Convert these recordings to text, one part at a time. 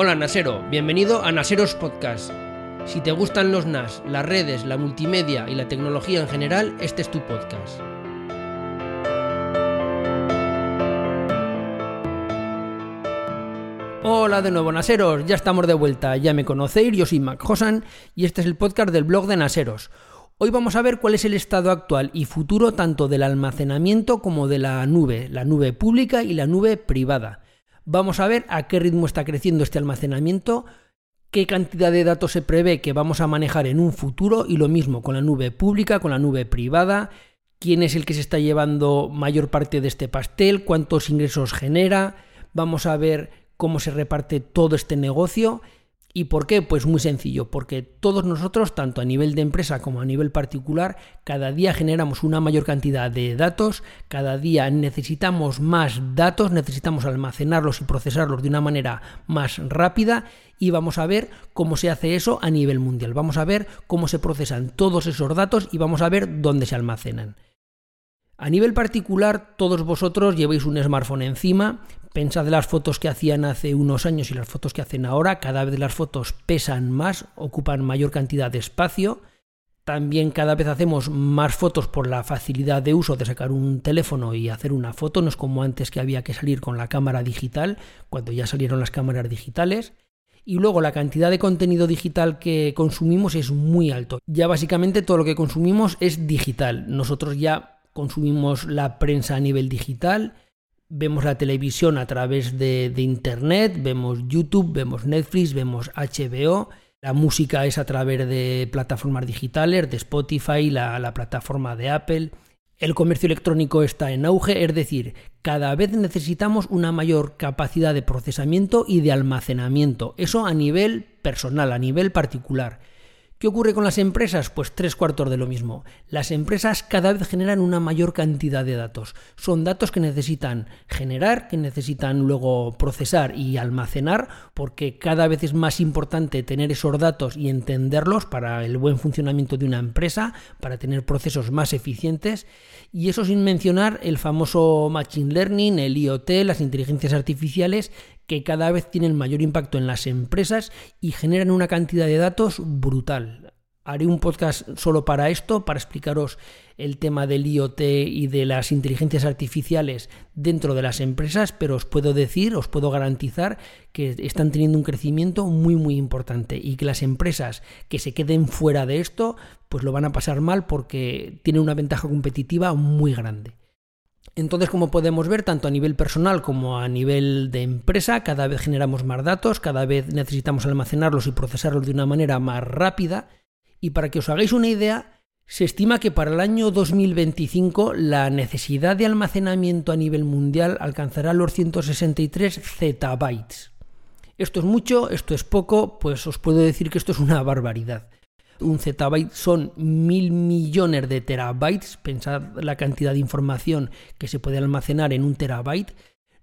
Hola Nasero, bienvenido a Naseros Podcast. Si te gustan los NAS, las redes, la multimedia y la tecnología en general, este es tu podcast. Hola de nuevo Naseros, ya estamos de vuelta, ya me conocéis, yo soy Mac Hosan y este es el podcast del blog de Naseros. Hoy vamos a ver cuál es el estado actual y futuro tanto del almacenamiento como de la nube, la nube pública y la nube privada. Vamos a ver a qué ritmo está creciendo este almacenamiento, qué cantidad de datos se prevé que vamos a manejar en un futuro y lo mismo con la nube pública, con la nube privada, quién es el que se está llevando mayor parte de este pastel, cuántos ingresos genera, vamos a ver cómo se reparte todo este negocio ¿Y por qué? Pues muy sencillo, porque todos nosotros, tanto a nivel de empresa como a nivel particular, cada día generamos una mayor cantidad de datos, cada día necesitamos más datos, necesitamos almacenarlos y procesarlos de una manera más rápida y vamos a ver cómo se hace eso a nivel mundial. Vamos a ver cómo se procesan todos esos datos y vamos a ver dónde se almacenan. A nivel particular, todos vosotros lleváis un smartphone encima, pensad las fotos que hacían hace unos años y las fotos que hacen ahora, cada vez las fotos pesan más, ocupan mayor cantidad de espacio. También cada vez hacemos más fotos por la facilidad de uso de sacar un teléfono y hacer una foto, no es como antes que había que salir con la cámara digital, cuando ya salieron las cámaras digitales. Y luego la cantidad de contenido digital que consumimos es muy alto. Ya básicamente todo lo que consumimos es digital. Nosotros ya consumimos la prensa a nivel digital, vemos la televisión a través de, Internet, vemos YouTube, vemos Netflix, vemos HBO, la música es a través de plataformas digitales, de Spotify, la, la plataforma de Apple. El comercio electrónico está en auge, es decir, cada vez necesitamos una mayor capacidad de procesamiento y de almacenamiento. Eso a nivel personal, a nivel particular. ¿Qué ocurre con las empresas? Pues tres cuartos de lo mismo. Las empresas cada vez generan una mayor cantidad de datos. Son datos que necesitan generar, que necesitan luego procesar y almacenar, porque cada vez es más importante tener esos datos y entenderlos para el buen funcionamiento de una empresa, para tener procesos más eficientes. Y eso sin mencionar el famoso Machine Learning, el IoT, las inteligencias artificiales, que cada vez tienen mayor impacto en las empresas y generan una cantidad de datos brutal. Haré un podcast solo para esto, para explicaros el tema del IoT y de las inteligencias artificiales dentro de las empresas, pero os puedo decir, os puedo garantizar que están teniendo un crecimiento muy muy importante y que las empresas que se queden fuera de esto, pues lo van a pasar mal porque tienen una ventaja competitiva muy grande. Entonces, como podemos ver, tanto a nivel personal como a nivel de empresa, cada vez generamos más datos, cada vez necesitamos almacenarlos y procesarlos de una manera más rápida. Y para que os hagáis una idea, se estima que para el año 2025 la necesidad de almacenamiento a nivel mundial alcanzará los 163 zettabytes. Esto es mucho, esto es poco, pues os puedo decir que esto es una barbaridad. Un zettabyte son mil millones de terabytes. Pensad la cantidad de información que se puede almacenar en un terabyte.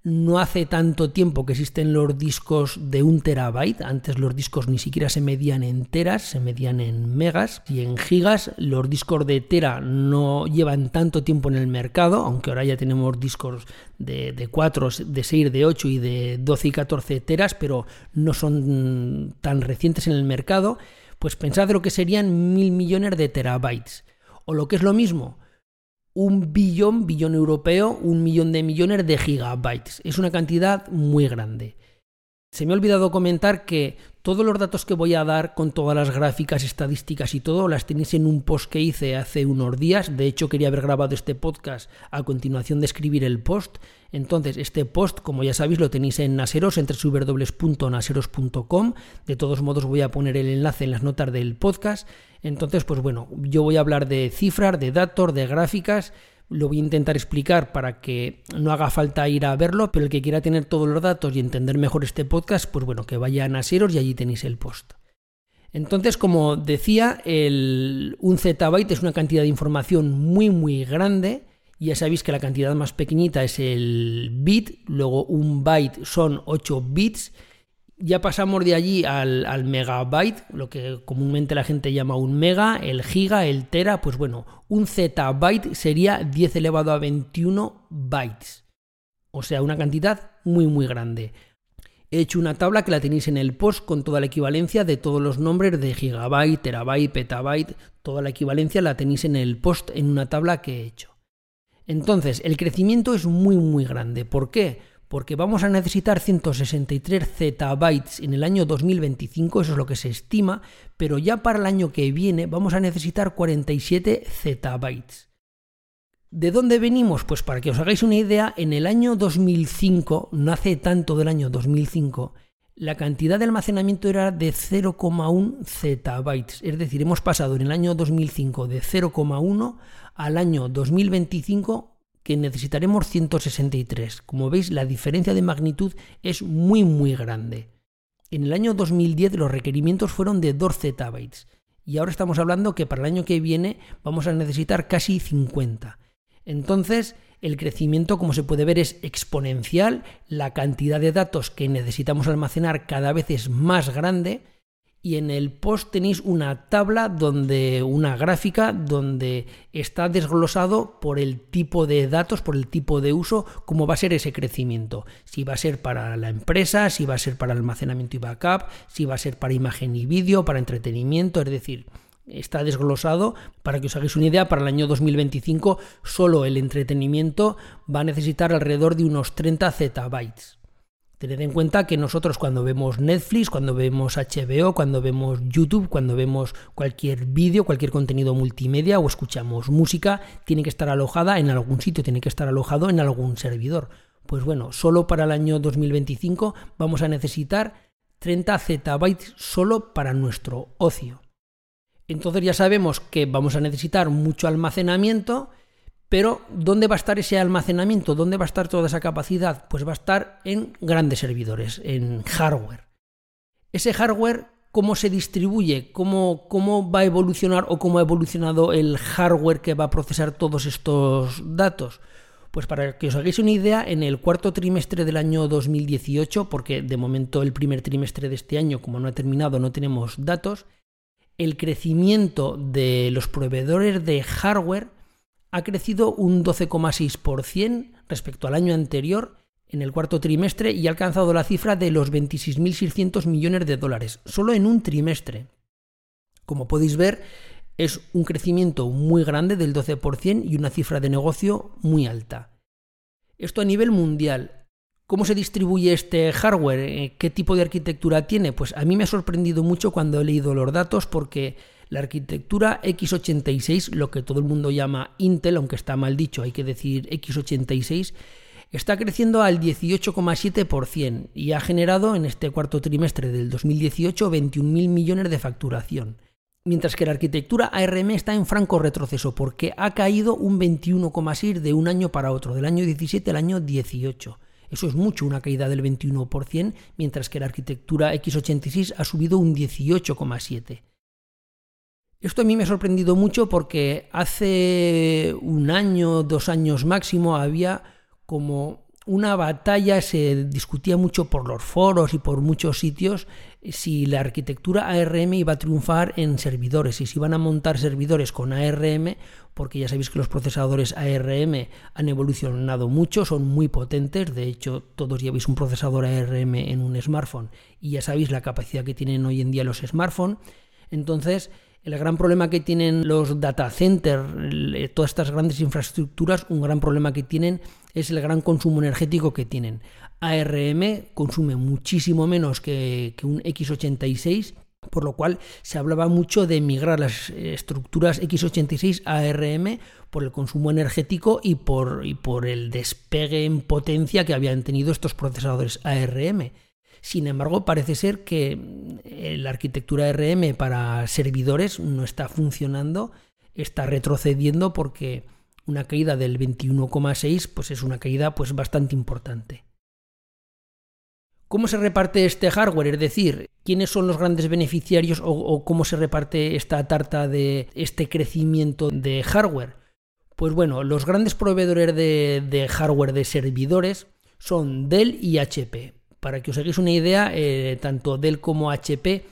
No hace tanto tiempo que existen los discos de un terabyte. Antes los discos ni siquiera se medían en teras, se medían en megas y en gigas. Los discos de tera no llevan tanto tiempo en el mercado, aunque ahora ya tenemos discos de, de 4, de 6, de 8 y de 12 y 14 teras, pero no son tan recientes en el mercado. Pues pensad lo que serían mil millones de terabytes. O lo que es lo mismo, un billón, billón europeo, un millón de millones de gigabytes. Es una cantidad muy grande. Se me ha olvidado comentar que todos los datos que voy a dar con todas las gráficas, estadísticas y todo, las tenéis en un post que hice hace unos días. De hecho, quería haber grabado este podcast a continuación de escribir el post. Entonces, este post, como ya sabéis, lo tenéis en Naseros, entre www.naseros.com. De todos modos, voy a poner el enlace en las notas del podcast. Entonces, pues bueno, yo voy a hablar de cifras, de datos, de gráficas lo voy a intentar explicar para que no haga falta ir a verlo, pero el que quiera tener todos los datos y entender mejor este podcast, pues bueno, que vaya a Naseros y allí tenéis el post. Entonces, como decía, el, un zettabyte es una cantidad de información muy muy grande. Ya sabéis que la cantidad más pequeñita es el bit, luego un byte son 8 bits ya pasamos de allí al, megabyte, lo que comúnmente la gente llama un mega, el giga, el tera, pues bueno, un zettabyte sería 10 elevado a 21 bytes. O sea, una cantidad muy muy grande. He hecho una tabla que la tenéis en el post con toda la equivalencia de todos los nombres de gigabyte, terabyte, petabyte, toda la equivalencia la tenéis en el post en una tabla que he hecho. Entonces, el crecimiento es muy muy grande. ¿Por qué? Porque vamos a necesitar 163 zettabytes en el año 2025, eso es lo que se estima, pero ya para el año que viene vamos a necesitar 47 zettabytes. ¿De dónde venimos? Pues para que os hagáis una idea, en el año 2005, no hace tanto del año 2005, la cantidad de almacenamiento era de 0,1 zettabytes. Es decir, hemos pasado en el año 2005 de 0,1 al año 2025 que necesitaremos 163. Como veis, la diferencia de magnitud es muy muy grande. En el año 2010 los requerimientos fueron de 2 zettabytes y ahora estamos hablando que para el año que viene vamos a necesitar casi 50. Entonces, el crecimiento, como se puede ver, es exponencial, la cantidad de datos que necesitamos almacenar cada vez es más grande y en el post tenéis una tabla donde una gráfica donde está desglosado por el tipo de datos, por el tipo de uso, cómo va a ser ese crecimiento. Si va a ser para la empresa, si va a ser para almacenamiento y backup, si va a ser para imagen y vídeo, para entretenimiento, es decir, está desglosado. Para que os hagáis una idea, para el año 2025 solo el entretenimiento va a necesitar alrededor de unos 30 zettabytes. Tened en cuenta que nosotros cuando vemos Netflix, cuando vemos HBO, cuando vemos YouTube, cuando vemos cualquier vídeo, cualquier contenido multimedia o escuchamos música, tiene que estar alojada en algún sitio, tiene que estar alojado en algún servidor. Pues bueno, solo para el año 2025 vamos a necesitar 30 zettabytes solo para nuestro ocio. Entonces ya sabemos que vamos a necesitar mucho almacenamiento, pero ¿dónde va a estar ese almacenamiento? ¿Dónde va a estar toda esa capacidad? Pues va a estar en grandes servidores, en hardware. Ese hardware, ¿cómo se distribuye? ¿Cómo, ¿Cómo va a evolucionar o cómo ha evolucionado el hardware que va a procesar todos estos datos? Pues para que os hagáis una idea, en el cuarto trimestre del año 2018, porque de momento el primer trimestre de este año, como no ha terminado, no tenemos datos, el crecimiento de los proveedores de hardware ha crecido un 12,6% respecto al año anterior en el cuarto trimestre y ha alcanzado la cifra de los 26.600 millones de dólares, solo en un trimestre. Como podéis ver, es un crecimiento muy grande del 12% y una cifra de negocio muy alta. Esto a nivel mundial. ¿Cómo se distribuye este hardware? Eh, ¿Qué tipo de arquitectura tiene? Pues a mí me ha sorprendido mucho cuando he leído los datos porque la arquitectura x86, lo que todo el mundo llama Intel, aunque está mal dicho, hay que decir x86, está creciendo al 18,7% y ha generado en este cuarto trimestre del 2018 21.000 millones de facturación. Mientras que la arquitectura ARM está en franco retroceso porque ha caído un 21,6% de un año para otro, del año 17 al año 18. Eso es mucho, una caída del 21%, mientras que la arquitectura x86 ha subido un 18,7%. Esto a mí me ha sorprendido mucho porque hace un año, dos años máximo, había como una batalla, se discutía mucho por los foros y por muchos sitios si la arquitectura ARM iba a triunfar en servidores y si iban a montar servidores con ARM, porque ya sabéis que los procesadores ARM han evolucionado mucho, son muy potentes, de hecho todos lleváis un procesador ARM en un smartphone y ya sabéis la capacidad que tienen hoy en día los smartphones, entonces el gran problema que tienen los data centers, todas estas grandes infraestructuras, un gran problema que tienen es el gran consumo energético que tienen. ARM consume muchísimo menos que, un x86, por lo cual se hablaba mucho de migrar las estructuras x86 a ARM por el consumo energético y por el despegue en potencia que habían tenido estos procesadores ARM. Sin embargo, parece ser que eh, la arquitectura RM para servidores no está funcionando, está retrocediendo porque una caída del 21,6 pues es una caída pues bastante importante. ¿Cómo se reparte este hardware? Es decir, ¿quiénes son los grandes beneficiarios o, cómo se reparte esta tarta de este crecimiento de hardware? Pues bueno, los grandes proveedores de, de hardware de servidores son Dell y HP. Para que os hagáis una idea, eh, tanto Dell como HP,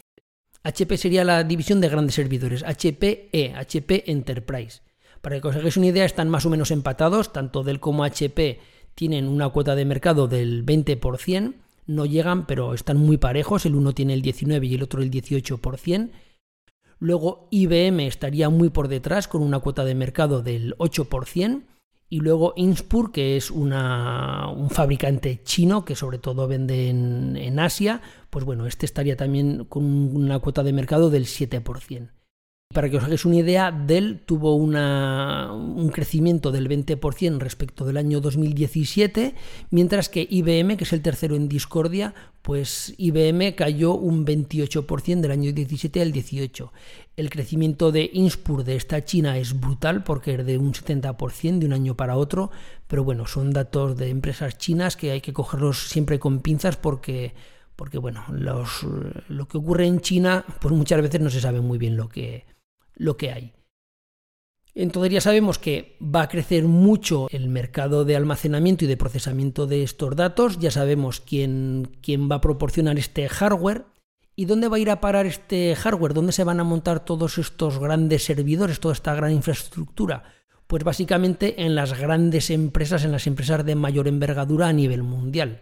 HP sería la división de grandes servidores, HPE, HP Enterprise. Para que os hagáis una idea, están más o menos empatados, tanto Dell como HP tienen una cuota de mercado del 20%, no llegan, pero están muy parejos, el uno tiene el 19 y el otro el 18%. Luego IBM estaría muy por detrás con una cuota de mercado del 8%. Y luego Inspur, que es una, un fabricante chino que sobre todo vende en, en Asia, pues bueno, este estaría también con una cuota de mercado del 7%. Para que os hagáis una idea, Dell tuvo un crecimiento del 20% respecto del año 2017, mientras que IBM, que es el tercero en discordia, pues IBM cayó un 28% del año 17 al 18. El crecimiento de Inspur de esta China es brutal porque es de un 70% de un año para otro, pero bueno, son datos de empresas chinas que hay que cogerlos siempre con pinzas porque porque bueno, lo que ocurre en China, pues muchas veces no se sabe muy bien lo que, lo que hay. Entonces ya sabemos que va a crecer mucho el mercado de almacenamiento y de procesamiento de estos datos, ya sabemos quién, quién va a proporcionar este hardware y dónde va a ir a parar este hardware, dónde se van a montar todos estos grandes servidores, toda esta gran infraestructura. Pues básicamente en las grandes empresas, en las empresas de mayor envergadura a nivel mundial.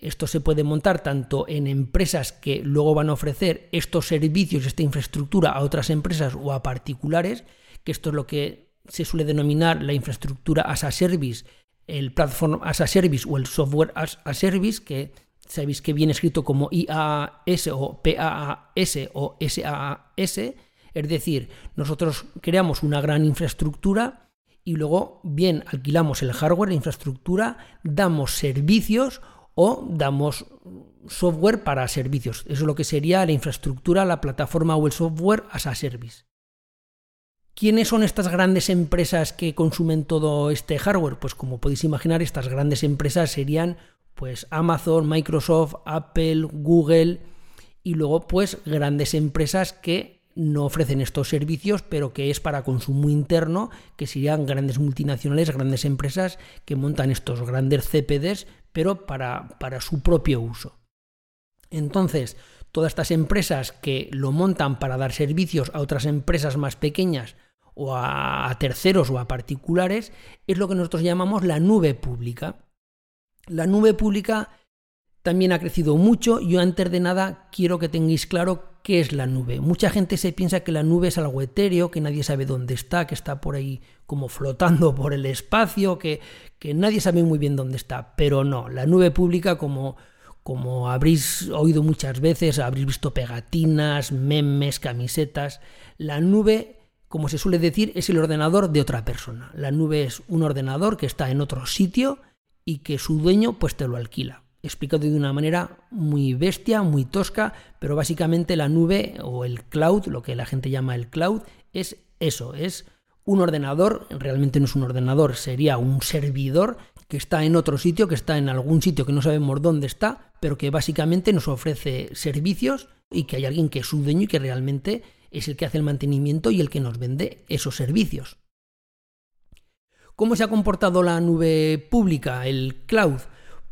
Esto se puede montar tanto en empresas que luego van a ofrecer estos servicios, esta infraestructura a otras empresas o a particulares, que esto es lo que se suele denominar la infraestructura as a service, el platform as a service o el software as a service, que sabéis que viene escrito como IaaS o PaaS o SaaS, es decir, nosotros creamos una gran infraestructura y luego bien alquilamos el hardware, la infraestructura, damos servicios o damos software para servicios. Eso es lo que sería la infraestructura, la plataforma o el software as a service. ¿Quiénes son estas grandes empresas que consumen todo este hardware? Pues como podéis imaginar, estas grandes empresas serían pues Amazon, Microsoft, Apple, Google y luego pues grandes empresas que no ofrecen estos servicios, pero que es para consumo interno, que serían grandes multinacionales, grandes empresas que montan estos grandes CPDs pero para, para su propio uso. Entonces, todas estas empresas que lo montan para dar servicios a otras empresas más pequeñas o a, terceros o a particulares, es lo que nosotros llamamos la nube pública. La nube pública también ha crecido mucho. Yo antes de nada quiero que tengáis claro qué es la nube. Mucha gente se piensa que la nube es algo etéreo, que nadie sabe dónde está, que está por ahí como flotando por el espacio, que, que nadie sabe muy bien dónde está. Pero no, la nube pública, como, como habréis oído muchas veces, habréis visto pegatinas, memes, camisetas, la nube como se suele decir, es el ordenador de otra persona. La nube es un ordenador que está en otro sitio y que su dueño pues te lo alquila explicado de una manera muy bestia, muy tosca, pero básicamente la nube o el cloud, lo que la gente llama el cloud, es eso, es un ordenador, realmente no es un ordenador, sería un servidor que está en otro sitio, que está en algún sitio que no sabemos dónde está, pero que básicamente nos ofrece servicios y que hay alguien que es su dueño y que realmente es el que hace el mantenimiento y el que nos vende esos servicios. ¿Cómo se ha comportado la nube pública, el cloud?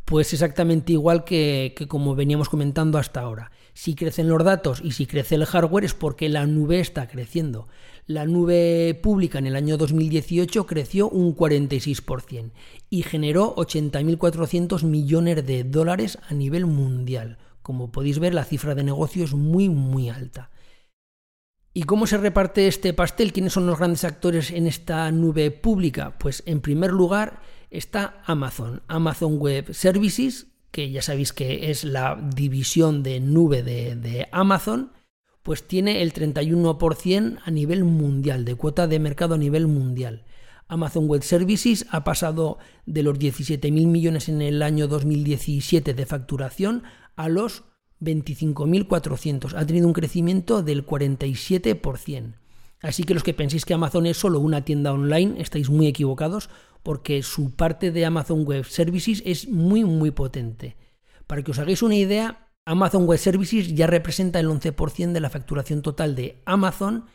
Pues exactamente igual que, como veníamos comentando hasta ahora. Si crecen los datos y si crece el hardware es porque la nube está creciendo. La nube pública en el año 2018 creció un 46% y generó 80.400 millones de dólares a nivel mundial. Como podéis ver, la cifra de negocio es muy, muy alta. ¿Y cómo se reparte este pastel? ¿Quiénes son los grandes actores en esta nube pública? Pues en primer lugar, está Amazon, Amazon Web Services, que ya sabéis que es la división de nube de, Amazon, pues tiene el 31% a nivel mundial, de cuota de mercado a nivel mundial. Amazon Web Services ha pasado de los 17.000 millones en el año 2017 de facturación a los 25.400. Ha tenido un crecimiento del 47%. Así que los que penséis que Amazon es solo una tienda online, estáis muy equivocados porque su parte de Amazon Web Services es muy muy potente. Para que os hagáis una idea, Amazon Web Services ya representa el 11% de la facturación total de Amazon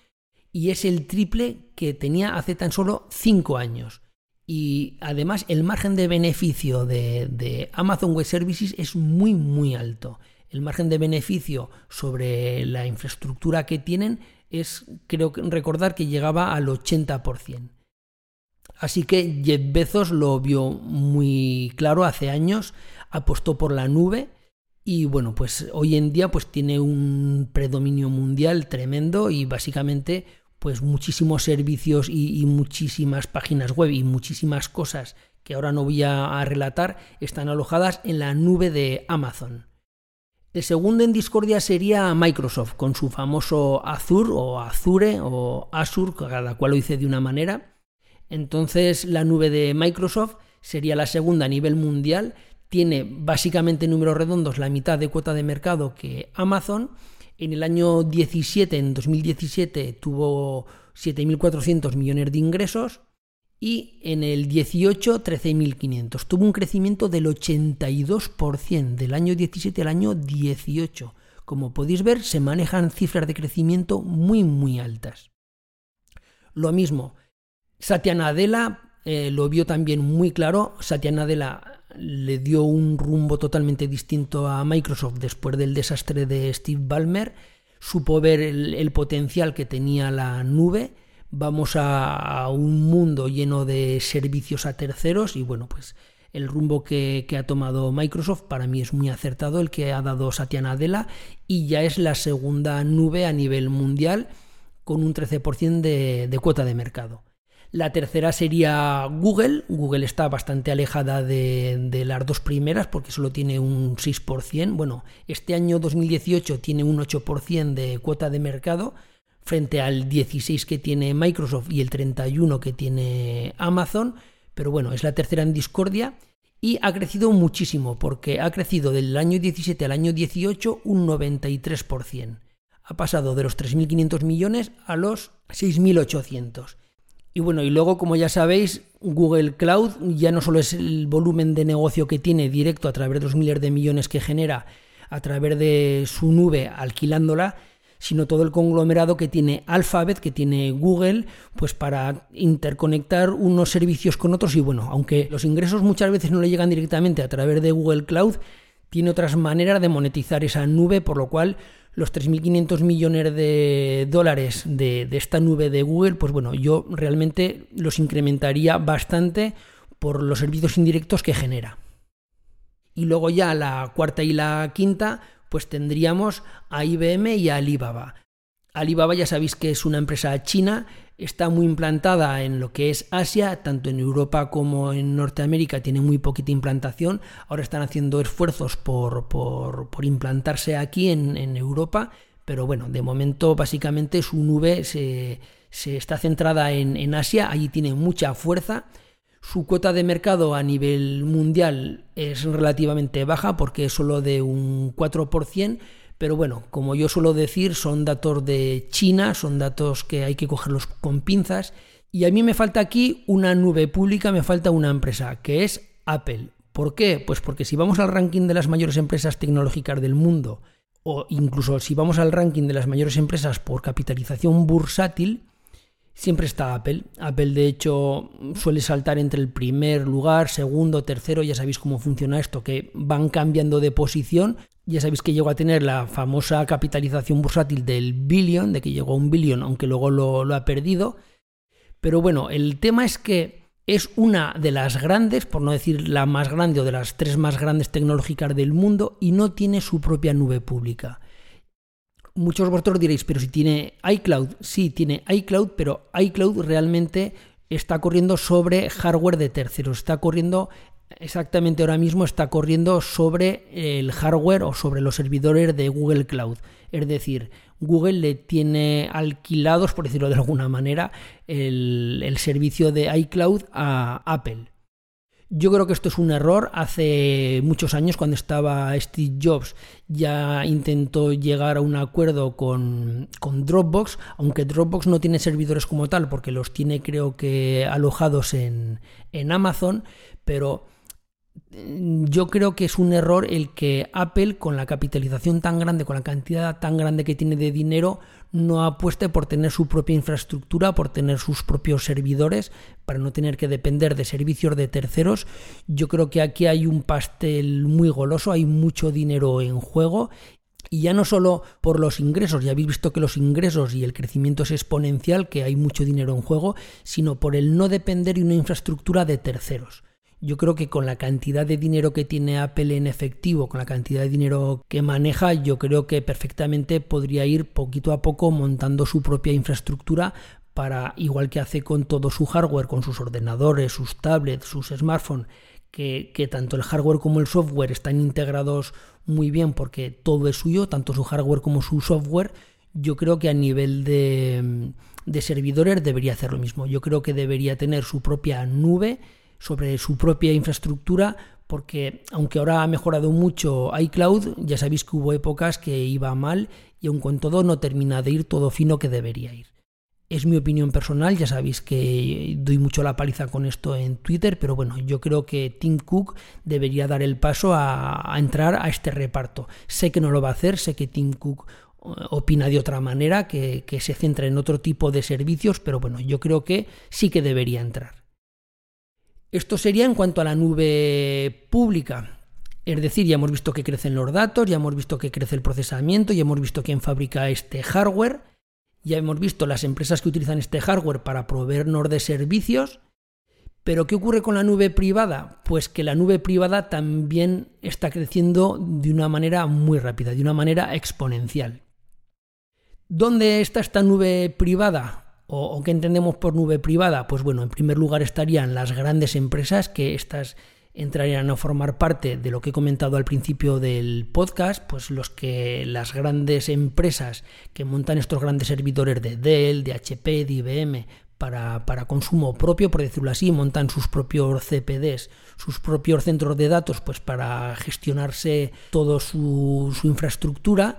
y es el triple que tenía hace tan solo 5 años. Y además el margen de beneficio de, Amazon Web Services es muy muy alto. El margen de beneficio sobre la infraestructura que tienen es, creo recordar que llegaba al 80%. Así que Jeff Bezos lo vio muy claro hace años apostó por la nube y bueno, pues hoy en día pues tiene un predominio mundial tremendo y básicamente pues muchísimos servicios y, muchísimas páginas web y muchísimas cosas que ahora no voy a, relatar están alojadas en la nube de Amazon. El segundo en discordia sería Microsoft con su famoso Azure o Azure o Azure, cada cual lo dice de una manera. Entonces la nube de Microsoft sería la segunda a nivel mundial, tiene básicamente números redondos la mitad de cuota de mercado que Amazon. En el año 17, en 2017, tuvo 7.400 millones de ingresos y en el 18 13.500. Tuvo un crecimiento del 82% del año 17 al año 18. Como podéis ver, se manejan cifras de crecimiento muy muy altas. Lo mismo, Satya Nadella eh, lo vio también muy claro. Satya Nadella le dio un rumbo totalmente distinto a Microsoft después del desastre de Steve Ballmer. Supo ver el, potencial que tenía la nube. Vamos a, un mundo lleno de servicios a terceros y bueno, pues el rumbo que, ha tomado Microsoft para mí es muy acertado, el que ha dado Satya Nadella y ya es la segunda nube a nivel mundial con un 13% de cuota de mercado. La tercera sería Google. Google está bastante alejada de, las dos primeras porque solo tiene un 6%. Bueno, este año 2018 tiene un 8% de cuota de mercado frente al 16 que tiene Microsoft y el 31 que tiene Amazon. Pero bueno, es la tercera en discordia y ha crecido muchísimo porque ha crecido del año 17 al año 18 un 93%. Ha pasado de los 3.500 millones a los 6.800. Y bueno, y luego, como ya sabéis, Google Cloud ya no solo es el volumen de negocio que tiene directo a través de los miles de millones que genera a través de su nube alquilándola, sino todo el conglomerado que tiene Alphabet, que tiene Google, pues para interconectar unos servicios con otros. Y bueno, aunque los ingresos muchas veces no le llegan directamente a través de Google Cloud, tiene otras maneras de monetizar esa nube, por lo cual los 3.500 millones de dólares de, esta nube de Google, pues bueno, yo realmente los incrementaría bastante por los servicios indirectos que genera. Y luego ya la cuarta y la quinta, pues tendríamos a IBM y a Alibaba. Alibaba ya sabéis que es una empresa china está muy implantada en lo que es Asia, tanto en Europa como en Norteamérica tiene muy poquita implantación. Ahora están haciendo esfuerzos por, implantarse aquí en, Europa, pero bueno, de momento básicamente su nube se, está centrada en, en Asia, allí tiene mucha fuerza. Su cuota de mercado a nivel mundial es relativamente baja porque es solo de un 4%, pero bueno, como yo suelo decir, son datos de China, son datos que hay que cogerlos con pinzas. Y a mí me falta aquí una nube pública, me falta una empresa, que es Apple. ¿Por qué? Pues porque si vamos al ranking de las mayores empresas tecnológicas del mundo, o incluso si vamos al ranking de las mayores empresas por capitalización bursátil, siempre está Apple. Apple de hecho suele saltar entre el primer lugar, segundo, tercero, ya sabéis cómo funciona esto, que van cambiando de posición ya sabéis que llegó a tener la famosa capitalización bursátil del billion, de que llegó a un billón, aunque luego lo, ha perdido. Pero bueno, el tema es que es una de las grandes, por no decir la más grande o de las tres más grandes tecnológicas del mundo y no tiene su propia nube pública. Muchos vosotros diréis, pero si tiene iCloud, sí, tiene iCloud, pero iCloud realmente está corriendo sobre hardware de terceros, está corriendo exactamente ahora mismo está corriendo sobre el hardware o sobre los servidores de Google Cloud. Es decir, Google le tiene alquilados, por decirlo de alguna manera, el, servicio de iCloud a Apple. Yo creo que esto es un error. Hace muchos años, cuando estaba Steve Jobs, ya intentó llegar a un acuerdo con, con, Dropbox, aunque Dropbox no tiene servidores como tal, porque los tiene creo que alojados en, en Amazon, pero yo creo que es un error el que Apple, con la capitalización tan grande, con la cantidad tan grande que tiene de dinero, no apueste por tener su propia infraestructura, por tener sus propios servidores, para no tener que depender de servicios de terceros. Yo creo que aquí hay un pastel muy goloso, hay mucho dinero en juego y ya no solo por los ingresos, ya habéis visto que los ingresos y el crecimiento es exponencial, que hay mucho dinero en juego, sino por el no depender de una infraestructura de terceros. Yo creo que con la cantidad de dinero que tiene Apple en efectivo, con la cantidad de dinero que maneja, yo creo que perfectamente podría ir poquito a poco montando su propia infraestructura para, igual que hace con todo su hardware, con sus ordenadores, sus tablets, sus smartphones, que, tanto el hardware como el software están integrados muy bien porque todo es suyo, tanto su hardware como su software, yo creo que a nivel de servidores debería hacer lo mismo. Yo creo que debería tener su propia nube sobre su propia infraestructura, porque aunque ahora ha mejorado mucho iCloud, ya sabéis que hubo épocas que iba mal y aun con todo no termina de ir todo fino que debería ir. Es mi opinión personal, ya sabéis que doy mucho la paliza con esto en Twitter, pero bueno, yo creo que Tim Cook debería dar el paso a, entrar a este reparto. Sé que no lo va a hacer, sé que Tim Cook eh, opina de otra manera, que se centra en otro tipo de servicios, pero bueno, yo creo que sí que debería entrar. Esto sería en cuanto a la nube pública. Es decir, ya hemos visto que crecen los datos, ya hemos visto que crece el procesamiento, ya hemos visto quién fabrica este hardware, ya hemos visto las empresas que utilizan este hardware para proveernos de servicios. Pero ¿qué ocurre con la nube privada? Pues que la nube privada también está creciendo de una manera muy rápida, de una manera exponencial. ¿Dónde está esta nube privada? ¿O, qué entendemos por nube privada? Pues bueno, en primer lugar estarían las grandes empresas que estas entrarían a formar parte de lo que he comentado al principio del podcast, pues los que las grandes empresas que montan estos grandes servidores de Dell, de HP, de IBM para, para consumo propio, por decirlo así, montan sus propios CPDs, sus propios centros de datos, pues para gestionarse toda su, su infraestructura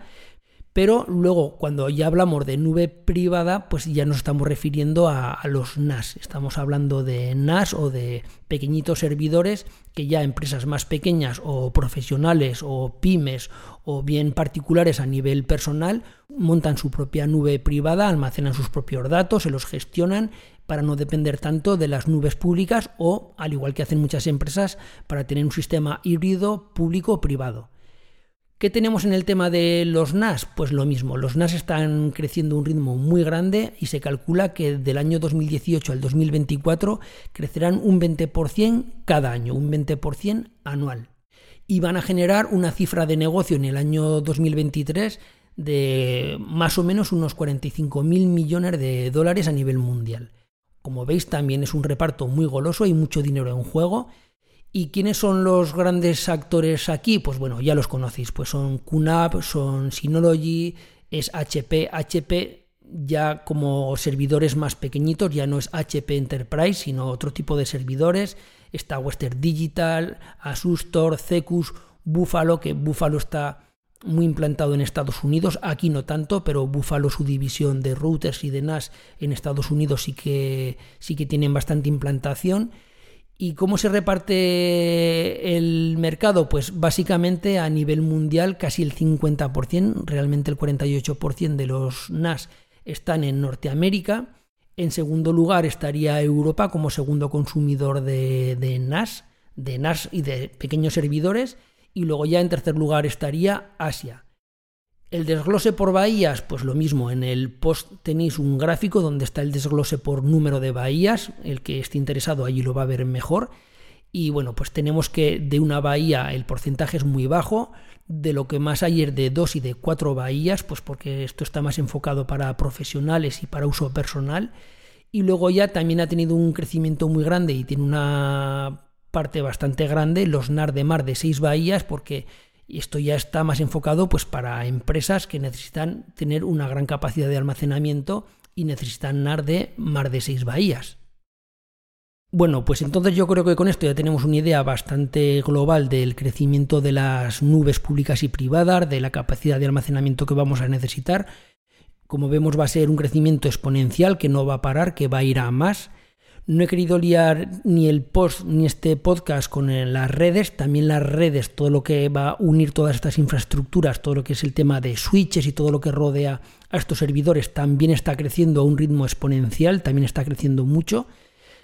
pero luego, cuando ya hablamos de nube privada, pues ya nos estamos refiriendo a, los NAS. Estamos hablando de NAS o de pequeñitos servidores que ya empresas más pequeñas o profesionales o pymes o bien particulares a nivel personal montan su propia nube privada, almacenan sus propios datos, se los gestionan para no depender tanto de las nubes públicas o, al igual que hacen muchas empresas, para tener un sistema híbrido público-privado. ¿Qué tenemos en el tema de los NAS? Pues lo mismo, los NAS están creciendo a un ritmo muy grande y se calcula que del año 2018 al 2024 crecerán un 20% cada año, un 20% anual. Y van a generar una cifra de negocio en el año 2023 de más o menos unos 45 mil millones de dólares a nivel mundial. Como veis, también es un reparto muy goloso y mucho dinero en juego ¿Y quiénes son los grandes actores aquí? Pues bueno, ya los conocéis, pues son QNAP, son Synology, es HP, HP ya como servidores más pequeñitos, ya no es HP Enterprise, sino otro tipo de servidores, está Western Digital, Asustor, Cecus, Buffalo, que Buffalo está muy implantado en Estados Unidos, aquí no tanto, pero Buffalo su división de routers y de NAS en Estados Unidos sí que sí que tienen bastante implantación ¿Y cómo se reparte el mercado? Pues básicamente a nivel mundial casi el 50%, realmente el 48% de los NAS están en Norteamérica. En segundo lugar estaría Europa como segundo consumidor de, de NAS, de NAS y de pequeños servidores. Y luego ya en tercer lugar estaría Asia. El desglose por bahías, pues lo mismo, en el post tenéis un gráfico donde está el desglose por número de bahías, el que esté interesado allí lo va a ver mejor. Y bueno, pues tenemos que de una bahía el porcentaje es muy bajo, de lo que más hay es de dos y de cuatro bahías, pues porque esto está más enfocado para profesionales y para uso personal. Y luego ya también ha tenido un crecimiento muy grande y tiene una parte bastante grande, los NAR de mar de seis bahías, porque y esto ya está más enfocado pues, para empresas que necesitan tener una gran capacidad de almacenamiento y necesitan NAR de más de seis bahías. Bueno, pues entonces yo creo que con esto ya tenemos una idea bastante global del crecimiento de las nubes públicas y privadas, de la capacidad de almacenamiento que vamos a necesitar. Como vemos va a ser un crecimiento exponencial que no va a parar, que va a ir a más. No he querido liar ni el post ni este podcast con las redes, también las redes, todo lo que va a unir todas estas infraestructuras, todo lo que es el tema de switches y todo lo que rodea a estos servidores también está creciendo a un ritmo exponencial, también está creciendo mucho.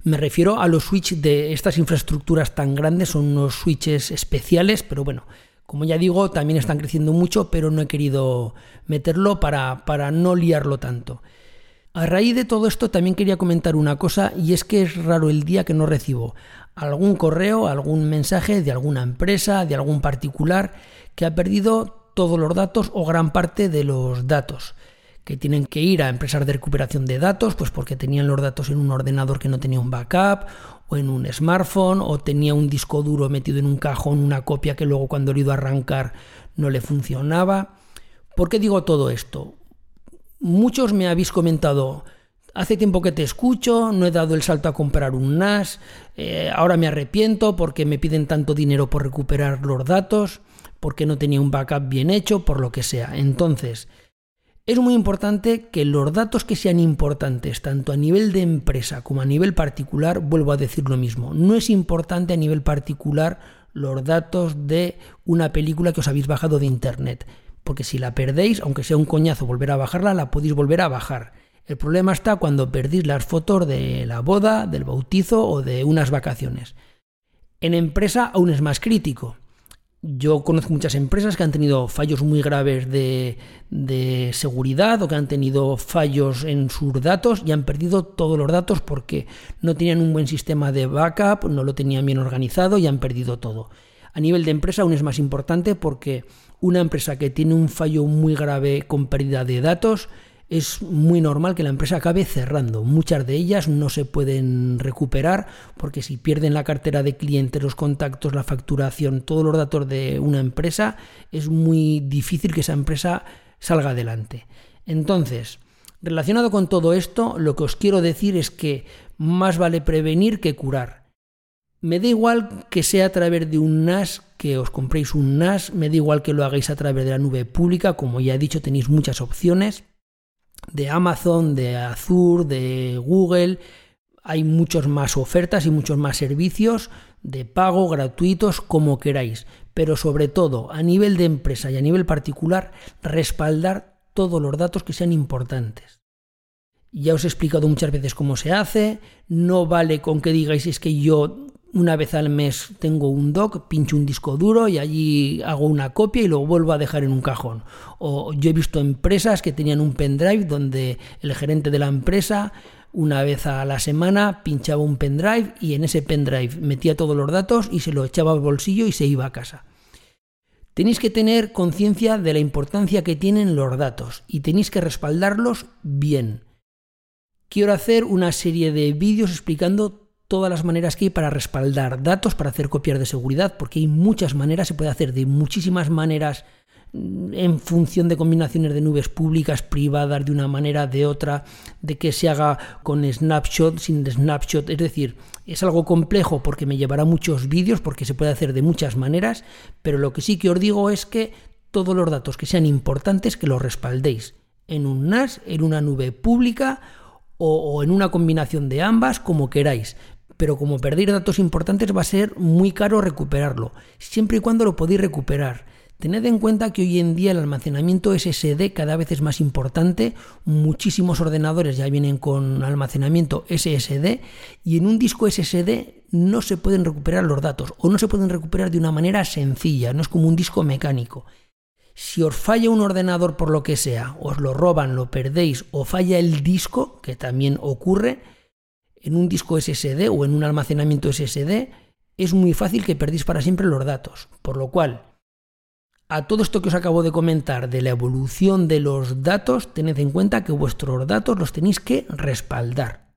Me refiero a los switches de estas infraestructuras tan grandes, son unos switches especiales, pero bueno, como ya digo, también están creciendo mucho, pero no he querido meterlo para, para no liarlo tanto. A raíz de todo esto también quería comentar una cosa y es que es raro el día que no recibo algún correo, algún mensaje de alguna empresa, de algún particular que ha perdido todos los datos o gran parte de los datos que tienen que ir a empresas de recuperación de datos, pues porque tenían los datos en un ordenador que no tenía un backup, o en un smartphone, o tenía un disco duro metido en un cajón, una copia que luego cuando he ido a arrancar no le funcionaba. ¿Por qué digo todo esto? Muchos me habéis comentado, hace tiempo que te escucho, no he dado el salto a comprar un NAS, eh, ahora me arrepiento porque me piden tanto dinero por recuperar los datos, porque no tenía un backup bien hecho, por lo que sea. Entonces, es muy importante que los datos que sean importantes, tanto a nivel de empresa como a nivel particular, vuelvo a decir lo mismo, no es importante a nivel particular los datos de una película que os habéis bajado de internet, porque si la perdéis, aunque sea un coñazo volver a bajarla, la podéis volver a bajar. El problema está cuando perdís las fotos de la boda, del bautizo o de unas vacaciones. En empresa aún es más crítico. Yo conozco muchas empresas que han tenido fallos muy graves de, seguridad o que han tenido fallos en sus datos y han perdido todos los datos porque no tenían un buen sistema de backup, no lo tenían bien organizado y han perdido todo. A nivel de empresa aún es más importante porque una empresa que tiene un fallo muy grave con pérdida de datos es muy normal que la empresa acabe cerrando. Muchas de ellas no se pueden recuperar porque si pierden la cartera de clientes, los contactos, la facturación, todos los datos de una empresa, es muy difícil que esa empresa salga adelante. Entonces, relacionado con todo esto, lo que os quiero decir es que más vale prevenir que curar. Me da igual que sea a través de un NAS, que os compréis un NAS, me da igual que lo hagáis a través de la nube pública, como ya he dicho tenéis muchas opciones de Amazon, de Azure, de Google. Hay muchas más ofertas y muchos más servicios de pago gratuitos como queráis. Pero sobre todo a nivel de empresa y a nivel particular, respaldar todos los datos que sean importantes. Ya os he explicado muchas veces cómo se hace. No vale con que digáis es que yo una vez al mes tengo un dock, pincho un disco duro y allí hago una copia y lo vuelvo a dejar en un cajón. O yo he visto empresas que tenían un pendrive donde el gerente de la empresa una vez a la semana pinchaba un pendrive y en ese pendrive metía todos los datos y se lo echaba al bolsillo y se iba a casa. Tenéis que tener conciencia de la importancia que tienen los datos y tenéis que respaldarlos bien. Quiero hacer una serie de vídeos explicando todas las maneras que hay para respaldar datos, para hacer copias de seguridad, porque hay muchas maneras, se puede hacer de muchísimas maneras mm, en función de combinaciones de nubes públicas, privadas, de una manera, de otra, de que se haga con snapshot, sin snapshot, es decir, es algo complejo porque me llevará muchos vídeos, porque se puede hacer de muchas maneras, pero lo que sí que os digo es que todos los datos que sean importantes, que los respaldéis en un NAS, en una nube pública o, o en una combinación de ambas, como queráis pero como perder datos importantes va a ser muy caro recuperarlo, siempre y cuando lo podéis recuperar. Tened en cuenta que hoy en día el almacenamiento SSD cada vez es más importante, muchísimos ordenadores ya vienen con almacenamiento SSD y en un disco SSD no se pueden recuperar los datos o no se pueden recuperar de una manera sencilla, no es como un disco mecánico. Si os falla un ordenador por lo que sea, os lo roban, lo perdéis o falla el disco, que también ocurre, en un disco SSD o en un almacenamiento SSD, es muy fácil que perdéis para siempre los datos. Por lo cual, a todo esto que os acabo de comentar de la evolución de los datos, tened en cuenta que vuestros datos los tenéis que respaldar.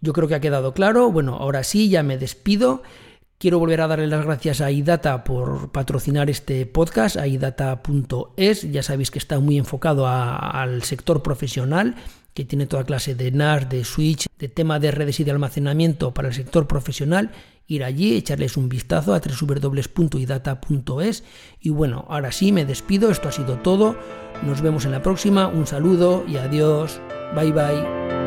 Yo creo que ha quedado claro. Bueno, ahora sí, ya me despido. Quiero volver a darle las gracias a iData por patrocinar este podcast, a idata.es. Ya sabéis que está muy enfocado al sector profesional que tiene toda clase de NAS, de switch, de tema de redes y de almacenamiento para el sector profesional, ir allí, echarles un vistazo a www.idata.es y bueno, ahora sí me despido, esto ha sido todo, nos vemos en la próxima, un saludo y adiós, bye bye.